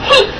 Hey,